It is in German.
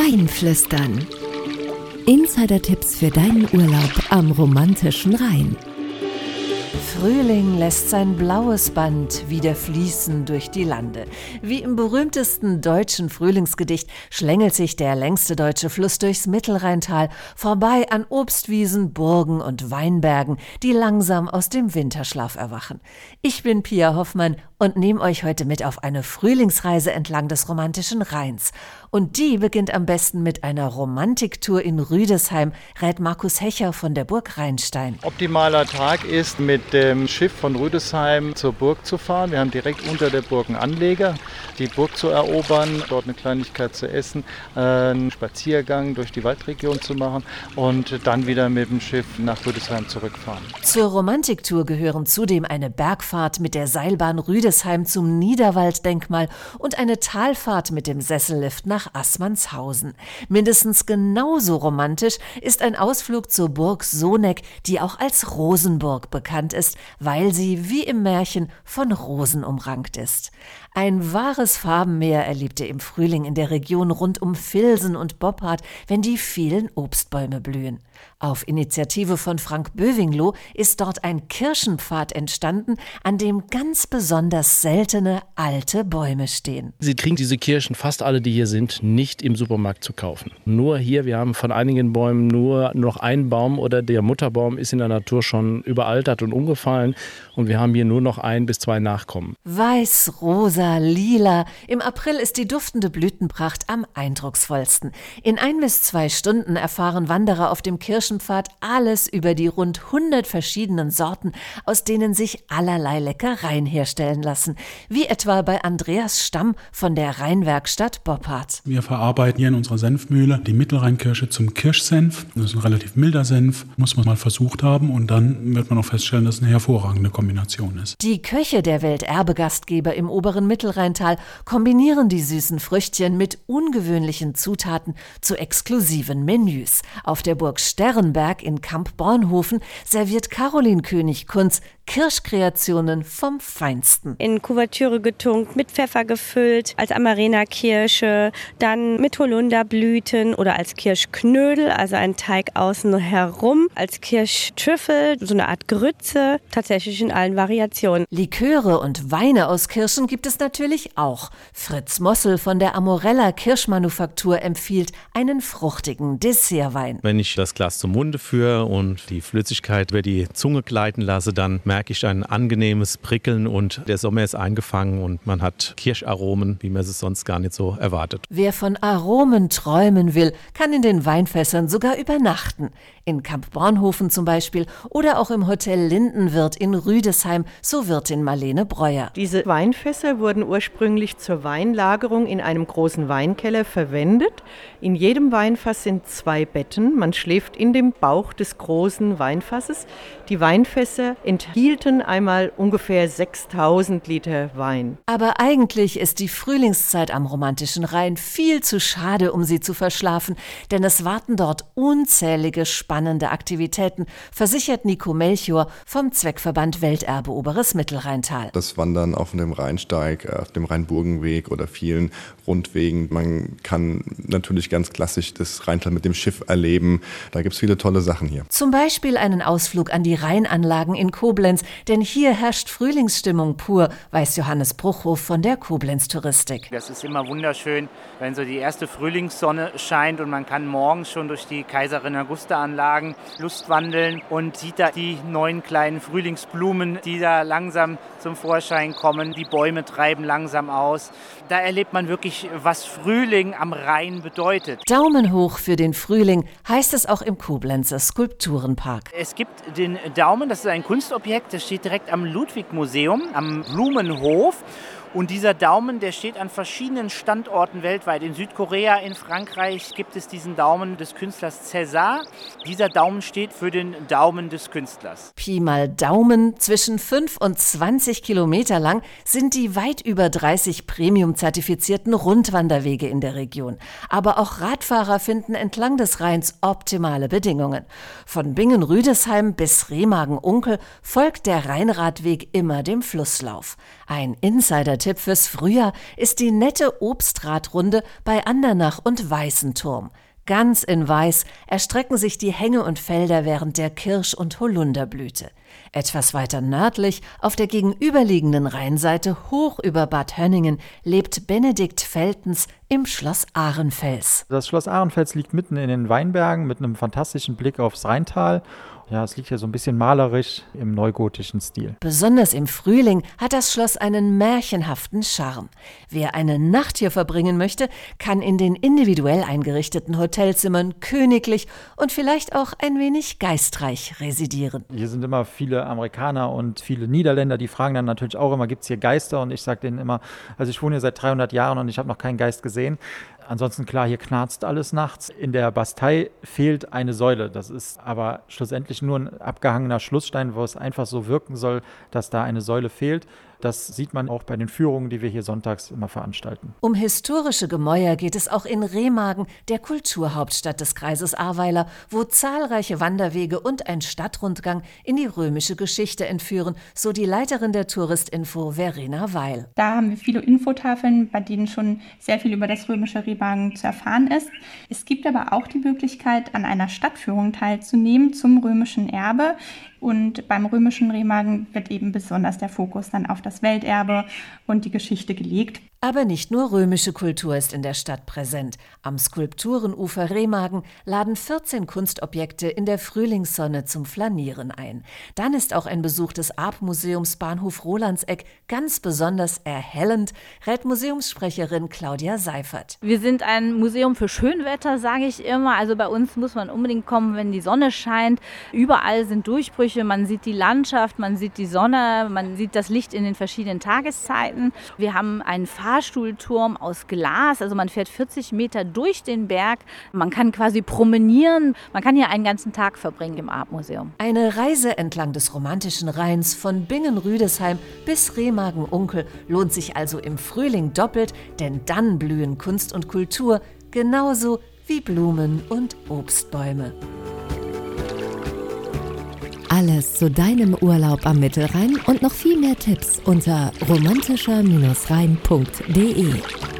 Rheinflüstern. Insider-Tipps für deinen Urlaub am romantischen Rhein. Frühling lässt sein blaues Band wieder fließen durch die Lande. Wie im berühmtesten deutschen Frühlingsgedicht schlängelt sich der längste deutsche Fluss durchs Mittelrheintal, vorbei an Obstwiesen, Burgen und Weinbergen, die langsam aus dem Winterschlaf erwachen. Ich bin Pia Hoffmann und nehme euch heute mit auf eine Frühlingsreise entlang des romantischen Rheins. Und die beginnt am besten mit einer Romantiktour in Rüdesheim, rät Markus Hecher von der Burg Rheinstein. Optimaler Tag ist, mit dem Schiff von Rüdesheim zur Burg zu fahren. Wir haben direkt unter der Burg einen Anleger, die Burg zu erobern, dort eine Kleinigkeit zu essen, einen Spaziergang durch die Waldregion zu machen und dann wieder mit dem Schiff nach Rüdesheim zurückfahren. Zur Romantiktour gehören zudem eine Bergfahrt mit der Seilbahn Rüdesheim zum Niederwalddenkmal und eine Talfahrt mit dem Sessellift nach Assmannshausen. Mindestens genauso romantisch ist ein Ausflug zur Burg Soneck, die auch als Rosenburg bekannt ist, weil sie wie im Märchen von Rosen umrankt ist. Ein wahres Farbenmeer erlebte im Frühling in der Region rund um Filsen und Boppard, wenn die vielen Obstbäume blühen. Auf Initiative von Frank Böwingloh ist dort ein Kirschenpfad entstanden, an dem ganz besonders seltene alte Bäume stehen. Sie kriegen diese Kirschen, fast alle, die hier sind, nicht im Supermarkt zu kaufen. Nur hier, wir haben von einigen Bäumen nur noch einen Baum oder der Mutterbaum ist in der Natur schon überaltert und umgefallen und wir haben hier nur noch ein bis zwei Nachkommen. Weiß, rosa, lila. Im April ist die duftende Blütenpracht am eindrucksvollsten. In ein bis zwei Stunden erfahren Wanderer auf dem Kirschenpfad alles über die rund 100 verschiedenen Sorten, aus denen sich allerlei Leckereien herstellen lassen. Wie etwa bei Andreas Stamm von der Rheinwerkstatt Boppard. Wir verarbeiten hier in unserer Senfmühle die Mittelrheinkirsche zum Kirschsenf. Das ist ein relativ milder Senf, muss man mal versucht haben und dann wird man auch feststellen, dass es eine hervorragende Kombination ist. Die Köche der Welterbegastgeber im oberen Mittelrheintal kombinieren die süßen Früchtchen mit ungewöhnlichen Zutaten zu exklusiven Menüs. Auf der Burg Sternberg in Kamp-Bornhofen serviert Caroline König-Kunz Kirschkreationen vom Feinsten. In Kuvertüre getunkt, mit Pfeffer gefüllt, als Amarena-Kirsche, dann mit Holunderblüten oder als Kirschknödel, also ein Teig außen herum, als Kirschtrüffel, so eine Art Grütze, tatsächlich in allen Variationen. Liköre und Weine aus Kirschen gibt es natürlich auch. Fritz Mossel von der Amorella Kirschmanufaktur empfiehlt einen fruchtigen Dessertwein. Wenn ich das Glas zum Munde führe und die Flüssigkeit über die Zunge gleiten lasse, dann merke merke ich ein angenehmes Prickeln und der Sommer ist eingefangen und man hat Kirscharomen, wie man es sonst gar nicht so erwartet. Wer von Aromen träumen will, kann in den Weinfässern sogar übernachten. In Kamp Bornhofen zum Beispiel oder auch im Hotel Lindenwirt in Rüdesheim, so Wirtin Marlene Breuer. Diese Weinfässer wurden ursprünglich zur Weinlagerung in einem großen Weinkeller verwendet. In jedem Weinfass sind zwei Betten. Man schläft in dem Bauch des großen Weinfasses. Die Weinfässer enthielten einmal ungefähr 6000 Liter Wein. Aber eigentlich ist die Frühlingszeit am romantischen Rhein viel zu schade, um sie zu verschlafen, denn es warten dort unzählige spannende Aktivitäten, versichert Nico Melchior vom Zweckverband Welterbe Oberes Mittelrheintal. Das Wandern auf dem Rheinsteig, äh, auf dem Rheinburgenweg oder vielen Rundwegen. Man kann natürlich ganz klassisch das Rheintal mit dem Schiff erleben. Da gibt es viele tolle Sachen hier. Zum Beispiel einen Ausflug an die Rheinanlagen in Koblenz, denn hier herrscht Frühlingsstimmung pur, weiß Johannes Bruchhof von der Koblenz Touristik. Das ist immer wunderschön, wenn so die erste Frühlingssonne scheint und man kann morgens schon durch die Kaiserin Augusta Anlagen lustwandeln und sieht da die neuen kleinen Frühlingsblumen, die da langsam zum Vorschein kommen. Die Bäume treiben langsam aus. Da erlebt man wirklich, was Frühling am Rhein bedeutet. Daumen hoch für den Frühling heißt es auch im Koblenzer Skulpturenpark. Es gibt den Daumen, das ist ein Kunstobjekt, das steht direkt am Ludwig-Museum, am Blumenhof. Und dieser Daumen, der steht an verschiedenen Standorten weltweit. In Südkorea, in Frankreich gibt es diesen Daumen des Künstlers César. Dieser Daumen steht für den Daumen des Künstlers. Pi mal Daumen, zwischen 5 und 20 Kilometer lang sind die weit über 30 Premium-zertifizierten Rundwanderwege in der Region. Aber auch Radfahrer finden entlang des Rheins optimale Bedingungen. Von Bingen-Rüdesheim bis Remagen-Unkel folgt der Rheinradweg immer dem Flusslauf. Ein Insider Tipp fürs Frühjahr ist die nette Obstradrunde bei Andernach und Weißenturm. Ganz in Weiß erstrecken sich die Hänge und Felder während der Kirsch- und Holunderblüte. Etwas weiter nördlich, auf der gegenüberliegenden Rheinseite hoch über Bad Hönningen, lebt Benedikt Feltens im Schloss Ahrenfels. Das Schloss Ahrenfels liegt mitten in den Weinbergen mit einem fantastischen Blick aufs Rheintal ja, es liegt hier so ein bisschen malerisch im neugotischen Stil. Besonders im Frühling hat das Schloss einen märchenhaften Charme. Wer eine Nacht hier verbringen möchte, kann in den individuell eingerichteten Hotelzimmern königlich und vielleicht auch ein wenig geistreich residieren. Hier sind immer viele Amerikaner und viele Niederländer, die fragen dann natürlich auch immer, gibt es hier Geister? Und ich sage denen immer, also ich wohne hier seit 300 Jahren und ich habe noch keinen Geist gesehen. Ansonsten klar, hier knarzt alles nachts. In der Bastei fehlt eine Säule. Das ist aber schlussendlich nur ein abgehangener Schlussstein, wo es einfach so wirken soll, dass da eine Säule fehlt. Das sieht man auch bei den Führungen, die wir hier sonntags immer veranstalten. Um historische Gemäuer geht es auch in Remagen, der Kulturhauptstadt des Kreises Ahrweiler, wo zahlreiche Wanderwege und ein Stadtrundgang in die römische Geschichte entführen, so die Leiterin der Touristinfo Verena Weil. Da haben wir viele Infotafeln, bei denen schon sehr viel über das römische Remagen zu erfahren ist. Es gibt aber auch die Möglichkeit, an einer Stadtführung teilzunehmen zum römischen Erbe. Und beim römischen Remagen wird eben besonders der Fokus dann auf das Welterbe und die Geschichte gelegt. Aber nicht nur römische Kultur ist in der Stadt präsent. Am Skulpturenufer Remagen laden 14 Kunstobjekte in der Frühlingssonne zum Flanieren ein. Dann ist auch ein Besuch des Arp-Museums Bahnhof Rolandseck ganz besonders erhellend, rät Museumssprecherin Claudia Seifert. Wir sind ein Museum für Schönwetter, sage ich immer. Also bei uns muss man unbedingt kommen, wenn die Sonne scheint. Überall sind Durchbrüche, man sieht die Landschaft, man sieht die Sonne, man sieht das Licht in den verschiedenen Tageszeiten. Wir haben einen Fahrstuhlturm aus Glas. Also man fährt 40 Meter durch den Berg. Man kann quasi promenieren. Man kann hier einen ganzen Tag verbringen im Artmuseum. Eine Reise entlang des romantischen Rheins von Bingen-Rüdesheim bis Remagen-Unkel lohnt sich also im Frühling doppelt, denn dann blühen Kunst und Kultur genauso wie Blumen und Obstbäume. Alles zu deinem Urlaub am Mittelrhein und noch viel mehr Tipps unter romantischer-rhein.de.